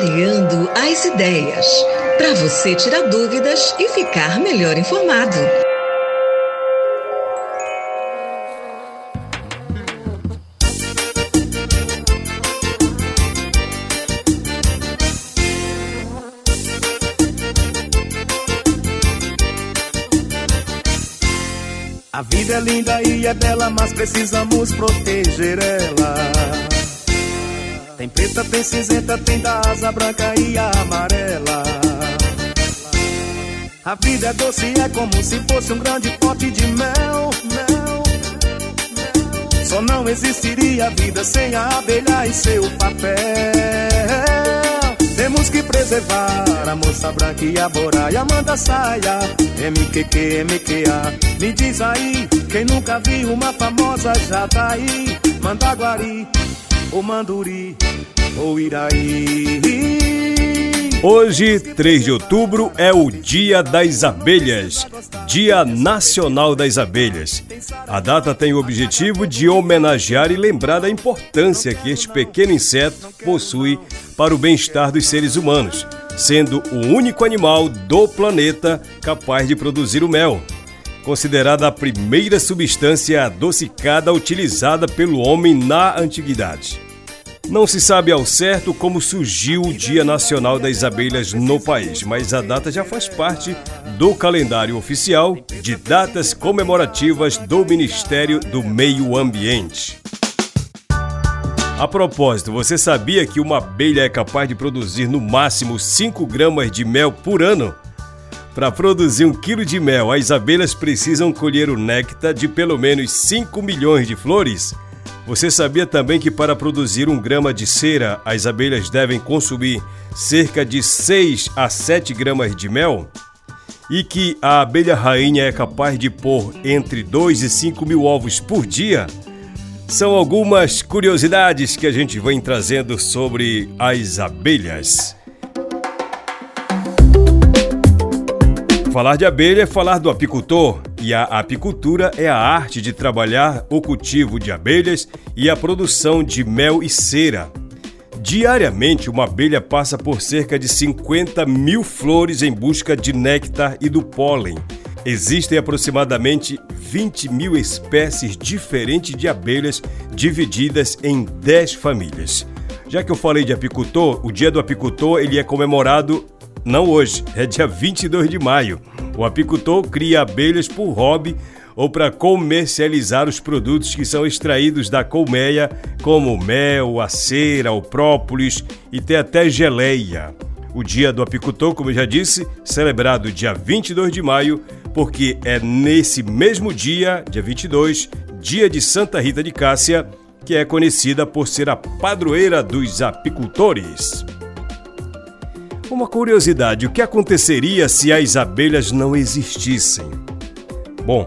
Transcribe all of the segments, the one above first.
Clareando as ideias. Para você tirar dúvidas e ficar melhor informado. A vida é linda e é bela, mas precisamos proteger ela. Tem preta, tem cinzenta, tem da asa branca e amarela. A vida é doce, é como se fosse um grande pote de mel. Só não existiria vida sem a abelha e seu papel. Temos que preservar a moça branca e a bora e a manda saia. MQQ, MQA. Me diz aí, quem nunca viu uma famosa jataí? Mandaguari, ou Manduri, ou Iraí. Hoje, 3 de outubro, é o Dia das Abelhas, Dia Nacional das Abelhas. A data tem o objetivo de homenagear e lembrar da importância que este pequeno inseto possui para o bem-estar dos seres humanos, sendo o único animal do planeta capaz de produzir o mel. Considerada a primeira substância adocicada utilizada pelo homem na antiguidade. Não se sabe ao certo como surgiu o Dia Nacional das Abelhas no país, mas a data já faz parte do calendário oficial de datas comemorativas do Ministério do Meio Ambiente. A propósito, você sabia que uma abelha é capaz de produzir no máximo 5 gramas de mel por ano? Para produzir um quilo de mel, as abelhas precisam colher o néctar de pelo menos 5 milhões de flores. Você sabia também que para produzir um grama de cera, as abelhas devem consumir cerca de 6 a 7 gramas de mel? E que a abelha rainha é capaz de pôr entre 2 e 5 mil ovos por dia? São algumas curiosidades que a gente vem trazendo sobre as abelhas. Falar de abelha é falar do apicultor, e a apicultura é a arte de trabalhar o cultivo de abelhas e a produção de mel e cera. Diariamente, uma abelha passa por cerca de 50 mil flores em busca de néctar e do pólen. Existem aproximadamente 20 mil espécies diferentes de abelhas divididas em 10 famílias. Já que eu falei de apicultor, o dia do apicultor ele é comemorado não hoje, é dia 22 de maio. O apicultor cria abelhas por hobby ou para comercializar os produtos que são extraídos da colmeia, como o mel, a cera, o própolis e tem até geleia. O Dia do Apicultor, como eu já disse, celebrado dia 22 de maio, porque é nesse mesmo dia, dia 22, dia de Santa Rita de Cássia, que é conhecida por ser a padroeira dos apicultores. Uma curiosidade: o que aconteceria se as abelhas não existissem? Bom,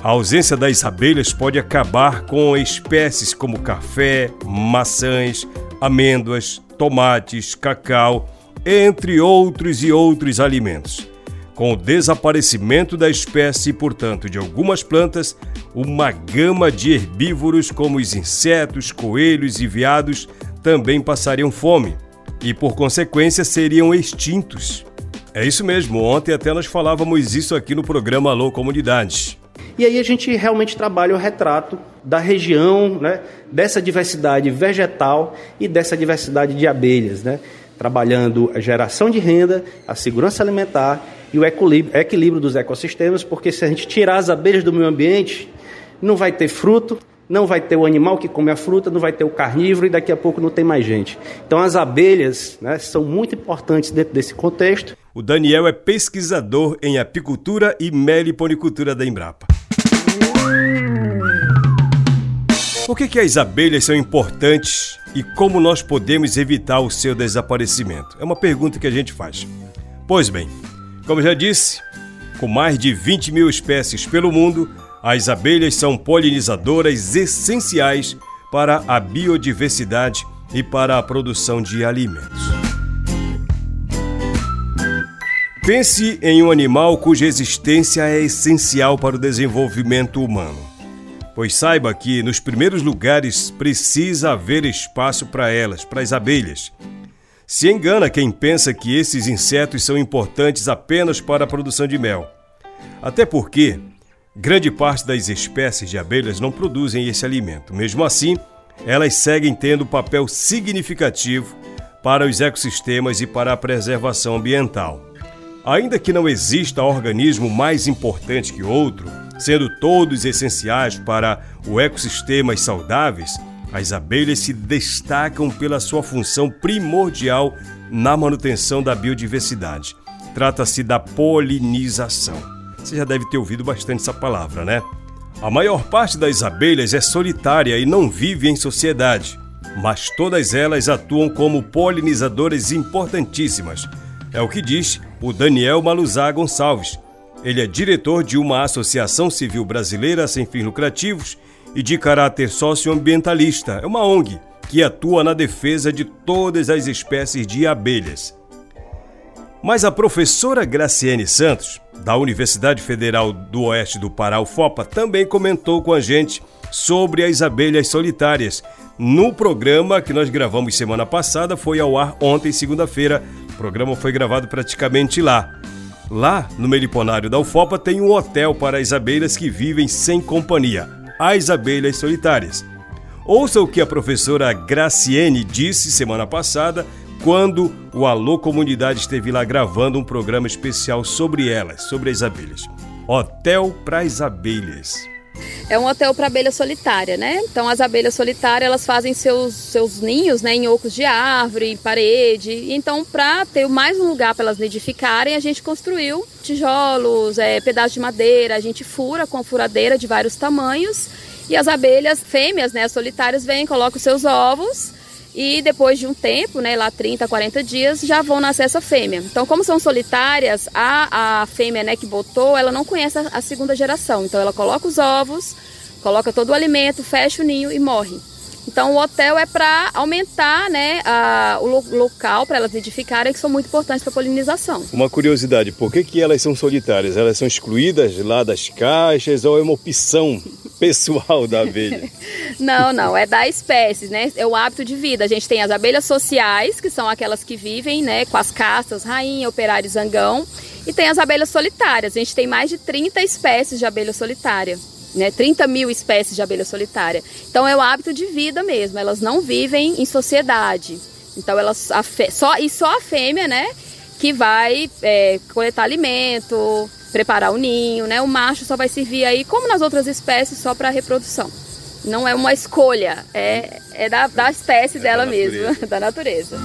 a ausência das abelhas pode acabar com espécies como café, maçãs, amêndoas, tomates, cacau, entre outros e outros alimentos. Com o desaparecimento da espécie e, portanto, de algumas plantas, uma gama de herbívoros como os insetos, coelhos e veados também passariam fome e, por consequência, seriam extintos. É isso mesmo, ontem até nós falávamos isso aqui no programa Alô Comunidades. E aí a gente realmente trabalha o retrato da região, né, dessa diversidade vegetal e dessa diversidade de abelhas, né, trabalhando a geração de renda, a segurança alimentar e o equilíbrio, equilíbrio dos ecossistemas, porque se a gente tirar as abelhas do meio ambiente, não vai ter fruto, não vai ter o animal que come a fruta, não vai ter o carnívoro e daqui a pouco não tem mais gente. Então as abelhas né, são muito importantes dentro desse contexto. O Daniel é pesquisador em apicultura e meliponicultura da Embrapa. Por que, que as abelhas são importantes e como nós podemos evitar o seu desaparecimento? É uma pergunta que a gente faz. Pois bem, como já disse, com mais de 20 mil espécies pelo mundo, as abelhas são polinizadoras essenciais para a biodiversidade e para a produção de alimentos. Pense em um animal cuja existência é essencial para o desenvolvimento humano. Pois saiba que nos primeiros lugares precisa haver espaço para elas, para as abelhas. Se engana quem pensa que esses insetos são importantes apenas para a produção de mel. Até porque grande parte das espécies de abelhas não produzem esse alimento. Mesmo assim, elas seguem tendo papel significativo para os ecossistemas e para a preservação ambiental. Ainda que não exista organismo mais importante que outro, sendo todos essenciais para o ecossistemas saudáveis, as abelhas se destacam pela sua função primordial na manutenção da biodiversidade. Trata-se da polinização. Você já deve ter ouvido bastante essa palavra, né? A maior parte das abelhas é solitária e não vive em sociedade, mas todas elas atuam como polinizadoras importantíssimas. É o que diz o Daniel Maluzá Gonçalves. Ele é diretor de uma associação civil brasileira sem fins lucrativos e de caráter socioambientalista. É uma ONG que atua na defesa de todas as espécies de abelhas. Mas a professora Graciene Santos, da Universidade Federal do Oeste do Pará, UFOPA, também comentou com a gente sobre as abelhas solitárias. No programa que nós gravamos semana passada, foi ao ar ontem, segunda-feira. O programa foi gravado praticamente lá. Lá, no Meliponário da UFOPA, tem um hotel para as abelhas que vivem sem companhia, as abelhas solitárias. Ouça o que a professora Graciene disse semana passada quando o Alô Comunidade esteve lá gravando um programa especial sobre elas, sobre as abelhas. Hotel para as abelhas. É um hotel para abelha solitária, né? Então as abelhas solitárias elas fazem seus, seus ninhos, né, em ocos de árvore, em parede. Então para ter mais um lugar para elas nidificarem, a gente construiu tijolos, é, pedaços de madeira. A gente fura com furadeira de vários tamanhos e as abelhas fêmeas, né, solitárias, vêm, colocam seus ovos e depois de um tempo, né, lá 30, 40 dias, já vão nascer essa fêmea. Então, como são solitárias, a, a fêmea né, que botou, ela não conhece a, a segunda geração. Então, ela coloca os ovos, coloca todo o alimento, fecha o ninho e morre. Então, o hotel é para aumentar né, a, o lo, local para elas nidificarem, que são muito importantes para a polinização. Uma curiosidade, por que, que elas são solitárias? Elas são excluídas lá das caixas ou é uma opção pessoal da abelha? não, não, é da espécie, né? É o hábito de vida. A gente tem as abelhas sociais, que são aquelas que vivem né, com as castas, rainha, operário e zangão. E tem as abelhas solitárias. A gente tem mais de 30 espécies de abelha solitária. Né, 30 mil espécies de abelha solitária. Então é o hábito de vida mesmo, elas não vivem em sociedade. Então elas só e só a fêmea, né, que vai é, coletar alimento, preparar o ninho, né? O macho só vai servir aí, como nas outras espécies, só para reprodução. Não é uma escolha, é, é da, da espécie é dela da mesma, da natureza.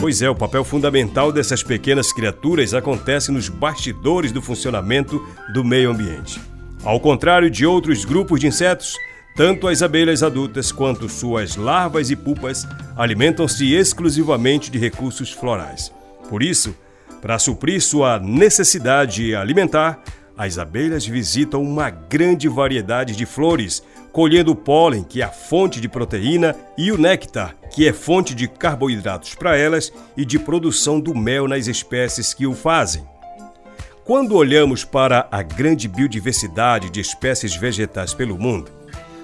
Pois é, o papel fundamental dessas pequenas criaturas acontece nos bastidores do funcionamento do meio ambiente. Ao contrário de outros grupos de insetos, tanto as abelhas adultas quanto suas larvas e pupas alimentam-se exclusivamente de recursos florais. Por isso, para suprir sua necessidade alimentar, as abelhas visitam uma grande variedade de flores, colhendo o pólen, que é a fonte de proteína, e o néctar, que é fonte de carboidratos para elas e de produção do mel nas espécies que o fazem. Quando olhamos para a grande biodiversidade de espécies vegetais pelo mundo,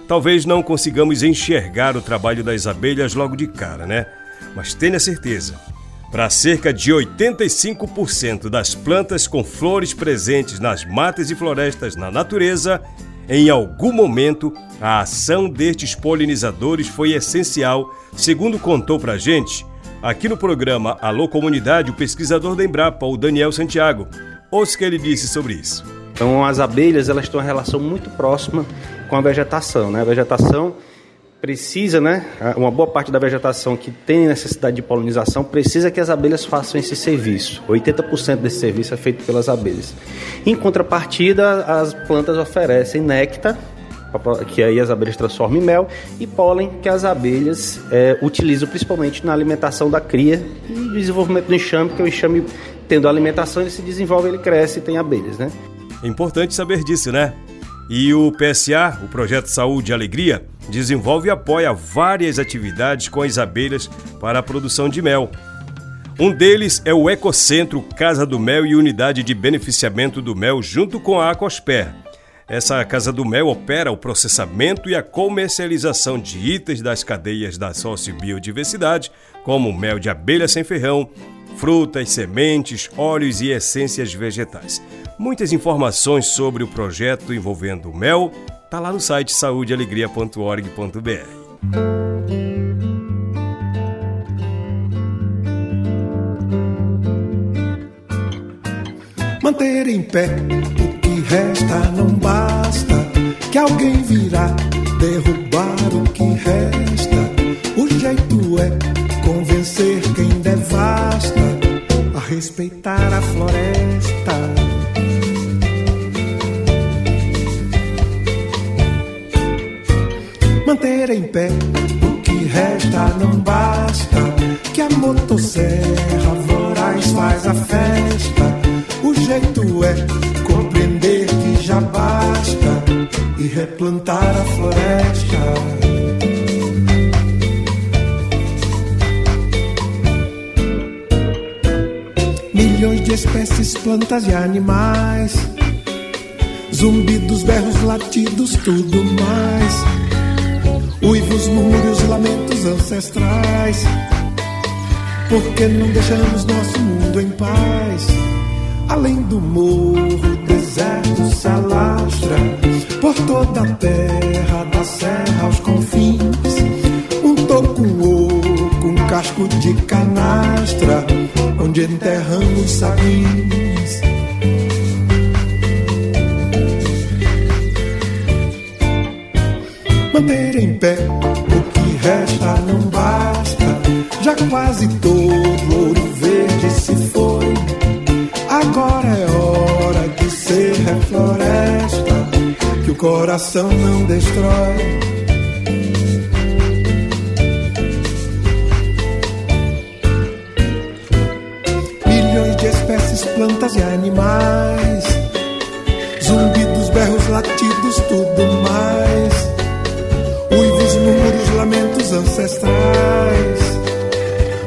talvez não consigamos enxergar o trabalho das abelhas logo de cara, né? Mas tenha certeza, para cerca de 85% das plantas com flores presentes nas matas e florestas na natureza, em algum momento a ação destes polinizadores foi essencial, segundo contou para gente, aqui no programa Alô Comunidade, o pesquisador da Embrapa, o Daniel Santiago. Ouça o que ele disse sobre isso. Então as abelhas elas têm uma relação muito próxima com a vegetação. Né? A vegetação precisa, né, uma boa parte da vegetação que tem necessidade de polinização precisa que as abelhas façam esse serviço. 80% desse serviço é feito pelas abelhas. Em contrapartida, as plantas oferecem néctar, que aí as abelhas transformam em mel, e pólen, que as abelhas é, utilizam principalmente na alimentação da cria e desenvolvimento do enxame, porque o enxame, tendo alimentação, ele se desenvolve, ele cresce e tem abelhas, né? É importante saber disso, né? E o PSA, o Projeto Saúde e Alegria, desenvolve e apoia várias atividades com as abelhas para a produção de mel. Um deles é o Ecocentro Casa do Mel e Unidade de Beneficiamento do Mel, junto com a Acosper. Essa Casa do Mel opera o processamento e a comercialização de itens das cadeias da sociobiodiversidade, como mel de abelha sem ferrão, frutas, sementes, óleos e essências vegetais. Muitas informações sobre o projeto envolvendo o mel tá lá no site saudealegria.org.br. Manter em pé o que resta não basta, que alguém virá derrubar o que resta. O jeito é respeitar espécies, plantas e animais. Zumbidos, berros, latidos, tudo mais. Uivos, murmúrios, lamentos ancestrais. Por que não deixamos nosso mundo em paz? Além do morro, enterramos sabins. Manter em pé o que resta não basta, já quase todo ouro verde se foi. Agora é hora de ser refloresta, que o coração não destrói. Ancestrais.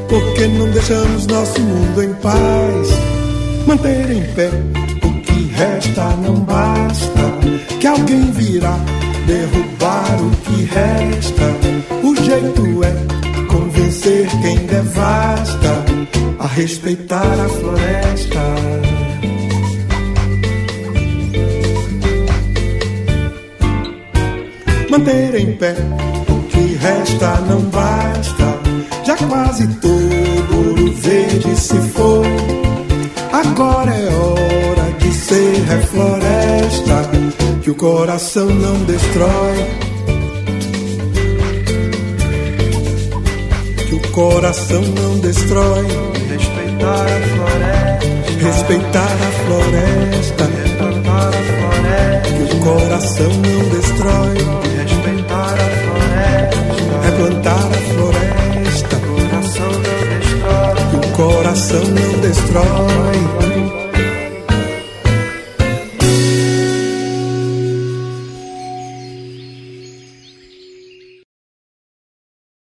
Por que não deixamos nosso mundo em paz? manter em pé. O que resta não basta, que alguém virá derrubar o que resta. O jeito é convencer quem devasta a respeitar a floresta. Manter em pé resta não basta, já quase todo ouro verde se foi. Agora é hora de ser refloresta, que o coração não destrói. Que o coração não destrói. Respeitar a floresta. Respeitar a floresta. Replantar a floresta. Que o coração não destrói. Respeitar a floresta. Replantar a floresta. Coração não destrói. O coração não destrói.